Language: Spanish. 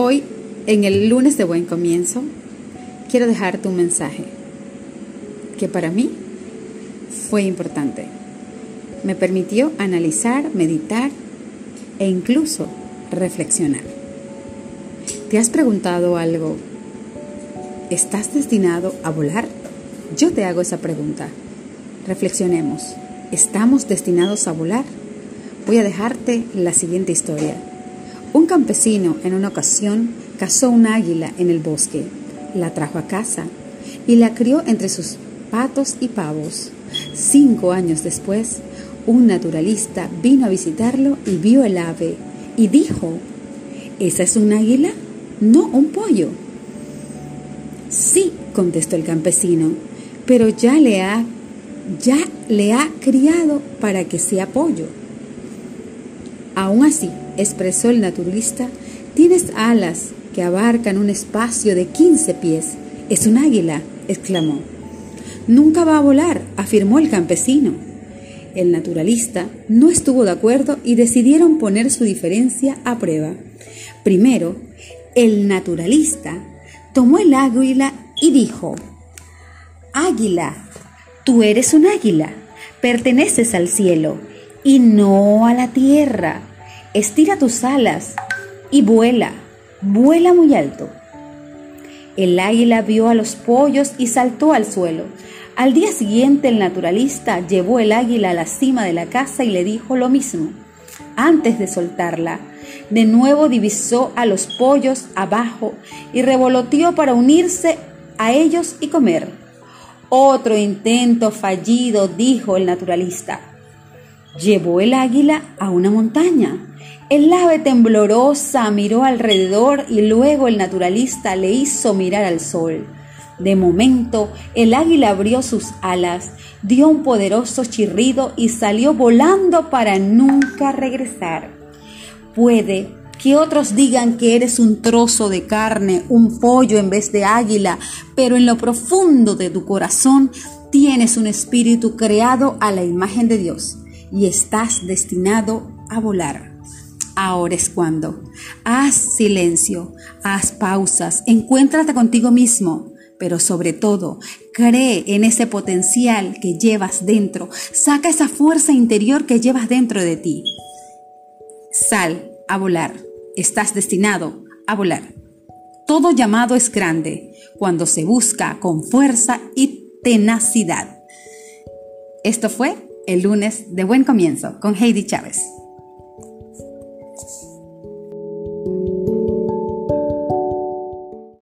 Hoy, en el lunes de buen comienzo, quiero dejarte un mensaje que para mí fue importante. Me permitió analizar, meditar e incluso reflexionar. ¿Te has preguntado algo? ¿Estás destinado a volar? Yo te hago esa pregunta. Reflexionemos. ¿Estamos destinados a volar? Voy a dejarte la siguiente historia. Un campesino en una ocasión cazó un águila en el bosque, la trajo a casa y la crió entre sus patos y pavos. Cinco años después, un naturalista vino a visitarlo y vio el ave y dijo, ¿esa es un águila? No un pollo. Sí, contestó el campesino, pero ya le ha ya le ha criado para que sea pollo. Aún así, expresó el naturalista, tienes alas que abarcan un espacio de 15 pies. Es un águila, exclamó. Nunca va a volar, afirmó el campesino. El naturalista no estuvo de acuerdo y decidieron poner su diferencia a prueba. Primero, el naturalista tomó el águila y dijo, Águila, Tú eres un águila, perteneces al cielo y no a la tierra. Estira tus alas y vuela, vuela muy alto. El águila vio a los pollos y saltó al suelo. Al día siguiente el naturalista llevó el águila a la cima de la casa y le dijo lo mismo. Antes de soltarla, de nuevo divisó a los pollos abajo y revoloteó para unirse a ellos y comer. Otro intento fallido, dijo el naturalista. Llevó el águila a una montaña. El ave temblorosa miró alrededor y luego el naturalista le hizo mirar al sol. De momento, el águila abrió sus alas, dio un poderoso chirrido y salió volando para nunca regresar. Puede que otros digan que eres un trozo de carne, un pollo en vez de águila, pero en lo profundo de tu corazón tienes un espíritu creado a la imagen de Dios y estás destinado a volar. Ahora es cuando. Haz silencio, haz pausas, encuéntrate contigo mismo, pero sobre todo, cree en ese potencial que llevas dentro, saca esa fuerza interior que llevas dentro de ti. Sal a volar estás destinado a volar. Todo llamado es grande cuando se busca con fuerza y tenacidad. Esto fue el lunes de buen comienzo con Heidi Chávez.